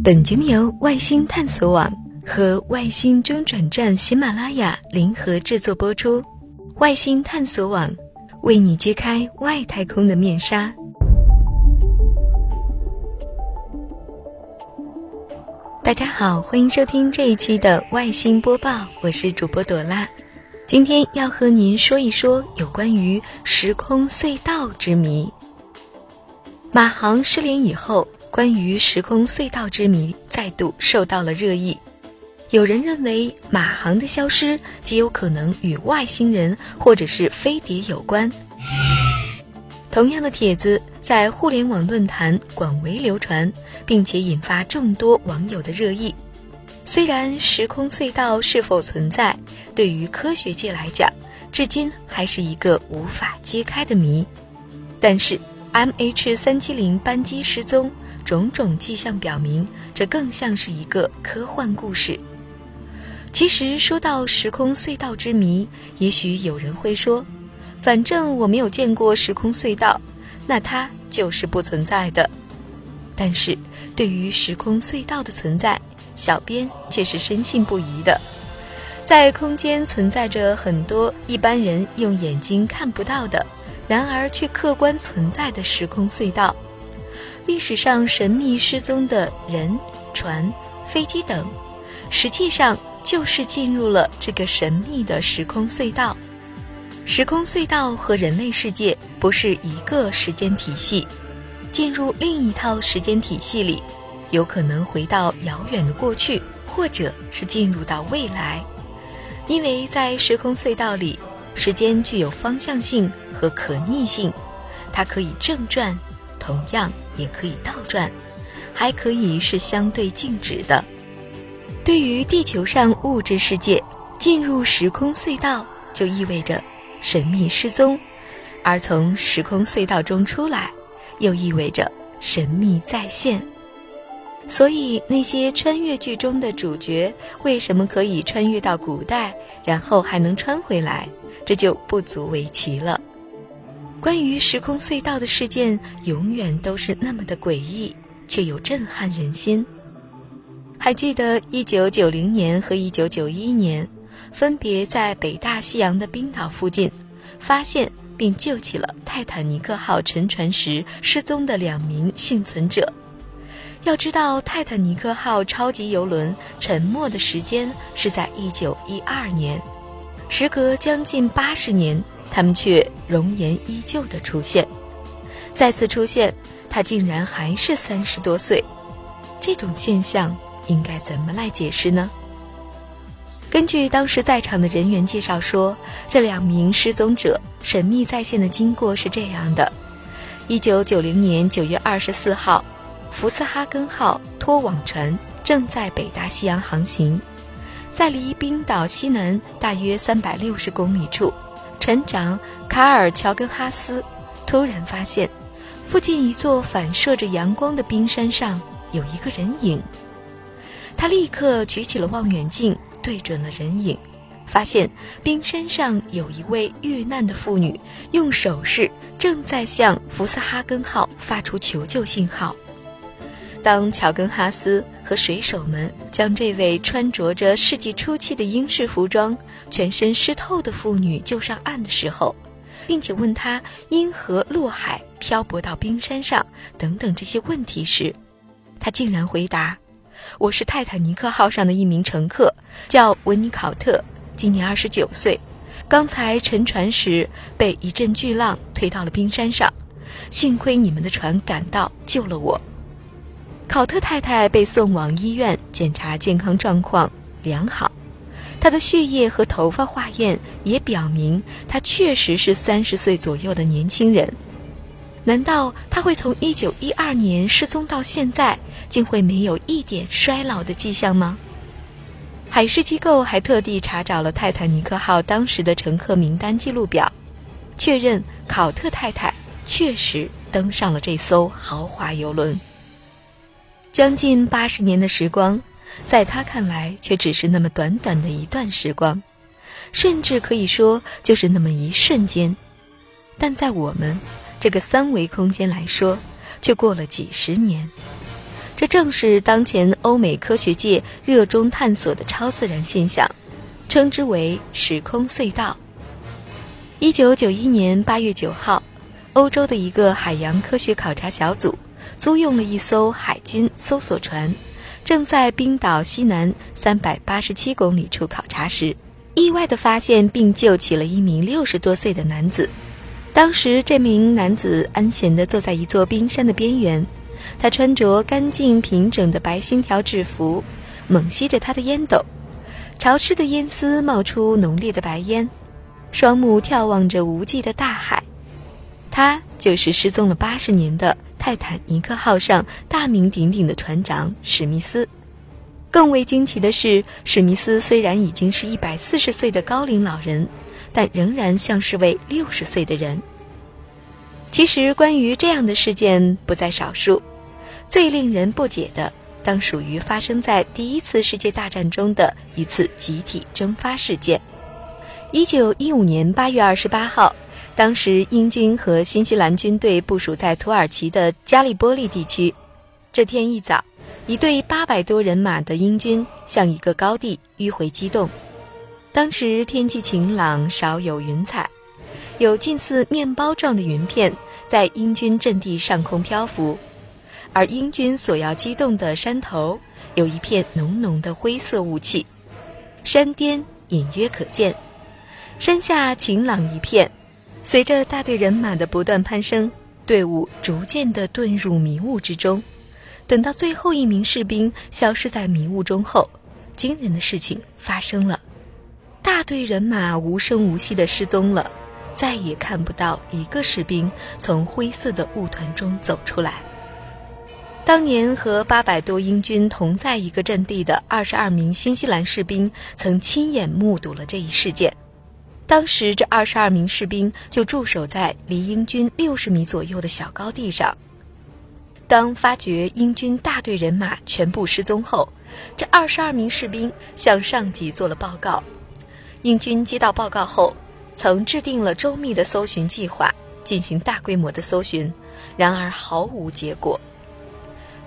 本节目由外星探索网和外星中转站喜马拉雅联合制作播出。外星探索网为你揭开外太空的面纱。大家好，欢迎收听这一期的外星播报，我是主播朵拉。今天要和您说一说有关于时空隧道之谜。马航失联以后。关于时空隧道之谜再度受到了热议，有人认为马航的消失极有可能与外星人或者是飞碟有关。同样的帖子在互联网论坛广为流传，并且引发众多网友的热议。虽然时空隧道是否存在，对于科学界来讲，至今还是一个无法揭开的谜，但是 M H 三七零班机失踪。种种迹象表明，这更像是一个科幻故事。其实说到时空隧道之谜，也许有人会说：“反正我没有见过时空隧道，那它就是不存在的。”但是，对于时空隧道的存在，小编却是深信不疑的。在空间存在着很多一般人用眼睛看不到的，然而却客观存在的时空隧道。历史上神秘失踪的人、船、飞机等，实际上就是进入了这个神秘的时空隧道。时空隧道和人类世界不是一个时间体系，进入另一套时间体系里，有可能回到遥远的过去，或者是进入到未来。因为在时空隧道里，时间具有方向性和可逆性，它可以正转。同样也可以倒转，还可以是相对静止的。对于地球上物质世界，进入时空隧道就意味着神秘失踪；而从时空隧道中出来，又意味着神秘再现。所以，那些穿越剧中的主角为什么可以穿越到古代，然后还能穿回来，这就不足为奇了。关于时空隧道的事件，永远都是那么的诡异，却又震撼人心。还记得一九九零年和一九九一年，分别在北大西洋的冰岛附近，发现并救起了泰坦尼克号沉船时失踪的两名幸存者。要知道，泰坦尼克号超级游轮沉没的时间是在一九一二年，时隔将近八十年。他们却容颜依旧的出现，再次出现，他竟然还是三十多岁，这种现象应该怎么来解释呢？根据当时在场的人员介绍说，这两名失踪者神秘再现的经过是这样的：一九九零年九月二十四号，福斯哈根号拖网船正在北大西洋航行，在离冰岛西南大约三百六十公里处。船长卡尔·乔根哈斯突然发现，附近一座反射着阳光的冰山上有一个人影。他立刻举起了望远镜，对准了人影，发现冰山上有一位遇难的妇女，用手势正在向福斯哈根号发出求救信号。当乔根哈斯和水手们将这位穿着着世纪初期的英式服装、全身湿透的妇女救上岸的时候，并且问她因何落海漂泊到冰山上等等这些问题时，他竟然回答：“我是泰坦尼克号上的一名乘客，叫文尼考特，今年二十九岁，刚才沉船时被一阵巨浪推到了冰山上，幸亏你们的船赶到救了我。”考特太太被送往医院检查，健康状况良好。她的血液和头发化验也表明，她确实是三十岁左右的年轻人。难道她会从一九一二年失踪到现在，竟会没有一点衰老的迹象吗？海事机构还特地查找了泰坦尼克号当时的乘客名单记录表，确认考特太太确实登上了这艘豪华游轮。将近八十年的时光，在他看来却只是那么短短的一段时光，甚至可以说就是那么一瞬间。但在我们这个三维空间来说，却过了几十年。这正是当前欧美科学界热衷探索的超自然现象，称之为时空隧道。一九九一年八月九号，欧洲的一个海洋科学考察小组租用了一艘海军搜索船，正在冰岛西南三百八十七公里处考察时，意外地发现并救起了一名六十多岁的男子。当时，这名男子安闲地坐在一座冰山的边缘，他穿着干净平整的白星条制服，猛吸着他的烟斗，潮湿的烟丝冒出浓烈的白烟。双目眺望着无际的大海，他就是失踪了八十年的泰坦尼克号上大名鼎鼎的船长史密斯。更为惊奇的是，史密斯虽然已经是一百四十岁的高龄老人，但仍然像是位六十岁的人。其实，关于这样的事件不在少数。最令人不解的，当属于发生在第一次世界大战中的一次集体蒸发事件。一九一五年八月二十八号，当时英军和新西兰军队部署在土耳其的加利波利地区。这天一早，一队八百多人马的英军向一个高地迂回机动。当时天气晴朗，少有云彩，有近似面包状的云片在英军阵地上空漂浮，而英军所要机动的山头有一片浓浓的灰色雾气，山巅隐约可见。山下晴朗一片，随着大队人马的不断攀升，队伍逐渐地遁入迷雾之中。等到最后一名士兵消失在迷雾中后，惊人的事情发生了：大队人马无声无息地失踪了，再也看不到一个士兵从灰色的雾团中走出来。当年和八百多英军同在一个阵地的二十二名新西兰士兵，曾亲眼目睹了这一事件。当时，这二十二名士兵就驻守在离英军六十米左右的小高地上。当发觉英军大队人马全部失踪后，这二十二名士兵向上级做了报告。英军接到报告后，曾制定了周密的搜寻计划，进行大规模的搜寻，然而毫无结果。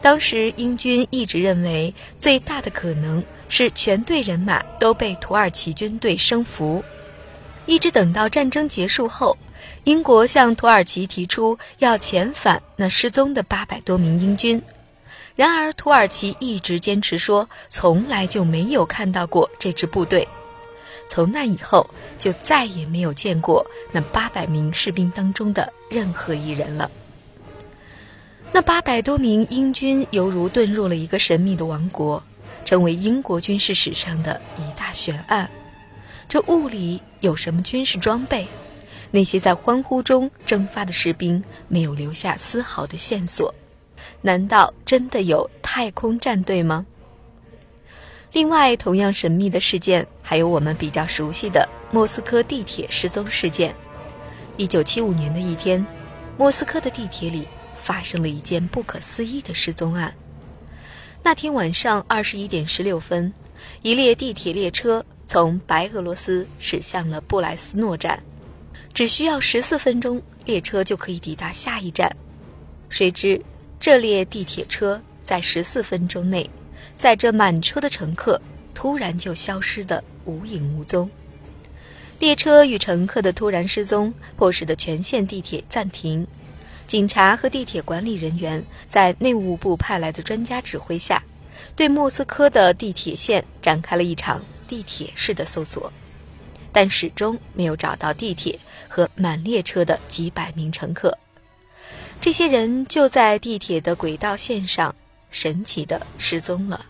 当时，英军一直认为最大的可能是全队人马都被土耳其军队生俘。一直等到战争结束后，英国向土耳其提出要遣返那失踪的八百多名英军，然而土耳其一直坚持说从来就没有看到过这支部队，从那以后就再也没有见过那八百名士兵当中的任何一人了。那八百多名英军犹如遁入了一个神秘的王国，成为英国军事史上的一大悬案。这雾里有什么军事装备？那些在欢呼中蒸发的士兵没有留下丝毫的线索，难道真的有太空战队吗？另外，同样神秘的事件还有我们比较熟悉的莫斯科地铁失踪事件。一九七五年的一天，莫斯科的地铁里发生了一件不可思议的失踪案。那天晚上二十一点十六分，一列地铁列车。从白俄罗斯驶向了布莱斯诺站，只需要十四分钟，列车就可以抵达下一站。谁知这列地铁车在十四分钟内，载着满车的乘客突然就消失的无影无踪。列车与乘客的突然失踪，迫使的全线地铁暂停。警察和地铁管理人员在内务部派来的专家指挥下，对莫斯科的地铁线展开了一场。地铁式的搜索，但始终没有找到地铁和满列车的几百名乘客。这些人就在地铁的轨道线上神奇的失踪了。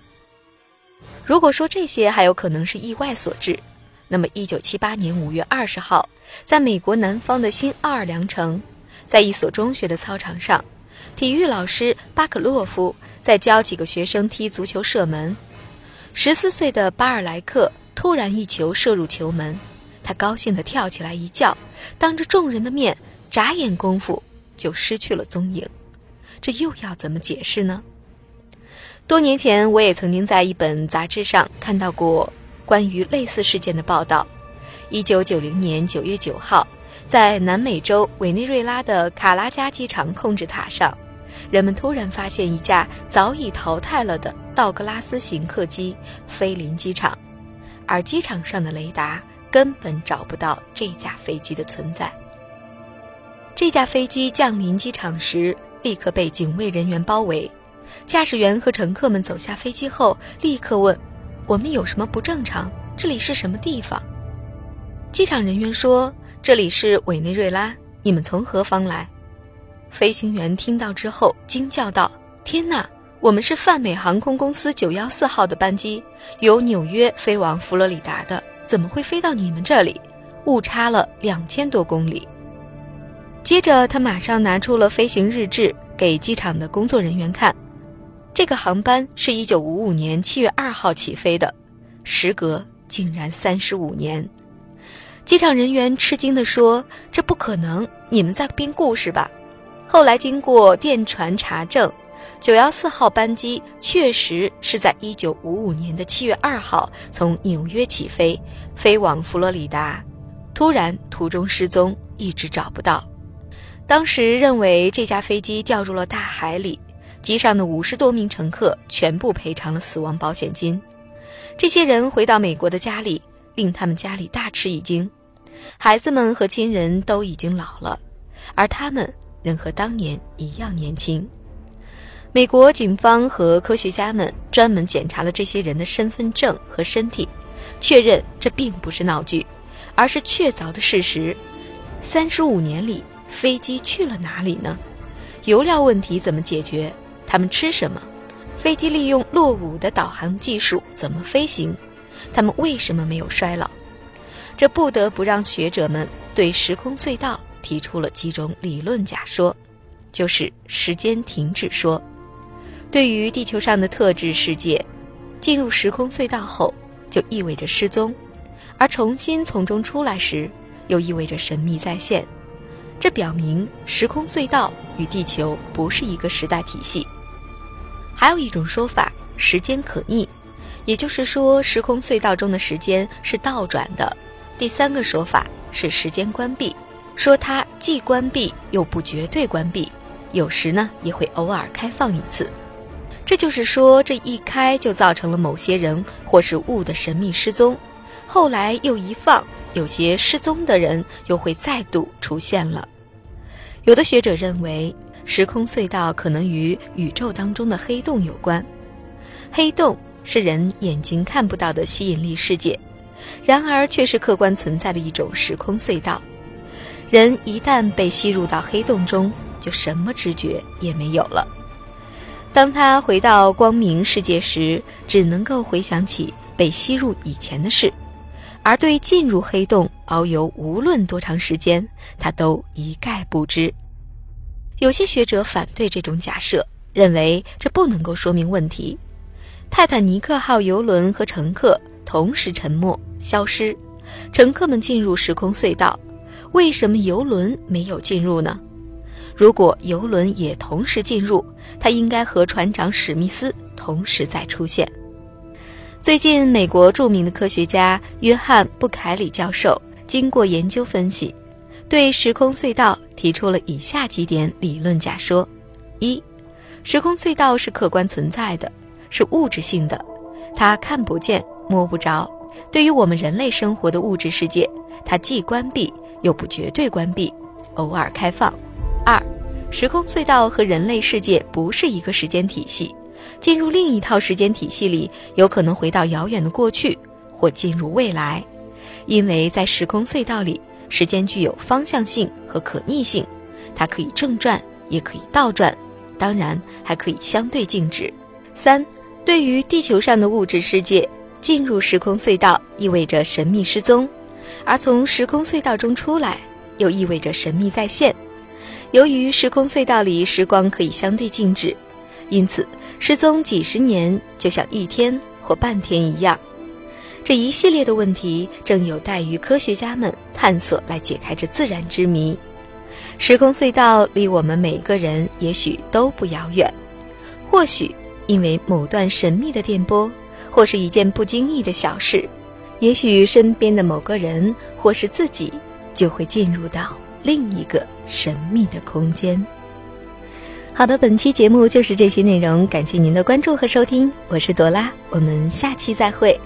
如果说这些还有可能是意外所致，那么一九七八年五月二十号，在美国南方的新奥尔良城，在一所中学的操场上，体育老师巴克洛夫在教几个学生踢足球射门。十四岁的巴尔莱克突然一球射入球门，他高兴地跳起来一叫，当着众人的面，眨眼功夫就失去了踪影。这又要怎么解释呢？多年前，我也曾经在一本杂志上看到过关于类似事件的报道。一九九零年九月九号，在南美洲委内瑞拉的卡拉加机场控制塔上，人们突然发现一架早已淘汰了的道格拉斯型客机飞临机场，而机场上的雷达根本找不到这架飞机的存在。这架飞机降临机场时，立刻被警卫人员包围。驾驶员和乘客们走下飞机后，立刻问：“我们有什么不正常？这里是什么地方？”机场人员说：“这里是委内瑞拉，你们从何方来？”飞行员听到之后惊叫道：“天哪！我们是泛美航空公司九幺四号的班机，由纽约飞往佛罗里达的，怎么会飞到你们这里？误差了两千多公里。”接着，他马上拿出了飞行日志给机场的工作人员看。这个航班是一九五五年七月二号起飞的，时隔竟然三十五年。机场人员吃惊地说：“这不可能，你们在编故事吧？”后来经过电传查证，九幺四号班机确实是在一九五五年的七月二号从纽约起飞，飞往佛罗里达，突然途中失踪，一直找不到。当时认为这架飞机掉入了大海里。机上的五十多名乘客全部赔偿了死亡保险金。这些人回到美国的家里，令他们家里大吃一惊。孩子们和亲人都已经老了，而他们仍和当年一样年轻。美国警方和科学家们专门检查了这些人的身份证和身体，确认这并不是闹剧，而是确凿的事实。三十五年里，飞机去了哪里呢？油料问题怎么解决？他们吃什么？飞机利用落伍的导航技术怎么飞行？他们为什么没有衰老？这不得不让学者们对时空隧道提出了几种理论假说，就是时间停止说。对于地球上的特质世界，进入时空隧道后就意味着失踪，而重新从中出来时，又意味着神秘再现。这表明时空隧道与地球不是一个时代体系。还有一种说法，时间可逆，也就是说，时空隧道中的时间是倒转的。第三个说法是时间关闭，说它既关闭又不绝对关闭，有时呢也会偶尔开放一次。这就是说，这一开就造成了某些人或是物的神秘失踪，后来又一放，有些失踪的人又会再度出现了。有的学者认为。时空隧道可能与宇宙当中的黑洞有关。黑洞是人眼睛看不到的吸引力世界，然而却是客观存在的一种时空隧道。人一旦被吸入到黑洞中，就什么知觉也没有了。当他回到光明世界时，只能够回想起被吸入以前的事，而对进入黑洞遨游无论多长时间，他都一概不知。有些学者反对这种假设，认为这不能够说明问题。泰坦尼克号游轮和乘客同时沉没消失，乘客们进入时空隧道，为什么游轮没有进入呢？如果游轮也同时进入，它应该和船长史密斯同时在出现。最近，美国著名的科学家约翰布凯里教授经过研究分析。对时空隧道提出了以下几点理论假说：一，时空隧道是客观存在的，是物质性的，它看不见摸不着。对于我们人类生活的物质世界，它既关闭又不绝对关闭，偶尔开放。二，时空隧道和人类世界不是一个时间体系，进入另一套时间体系里，有可能回到遥远的过去或进入未来，因为在时空隧道里。时间具有方向性和可逆性，它可以正转，也可以倒转，当然还可以相对静止。三，对于地球上的物质世界，进入时空隧道意味着神秘失踪，而从时空隧道中出来又意味着神秘再现。由于时空隧道里时光可以相对静止，因此失踪几十年就像一天或半天一样。这一系列的问题正有待于科学家们探索来解开这自然之谜。时空隧道离我们每个人也许都不遥远，或许因为某段神秘的电波，或是一件不经意的小事，也许身边的某个人或是自己就会进入到另一个神秘的空间。好的，本期节目就是这些内容，感谢您的关注和收听，我是朵拉，我们下期再会。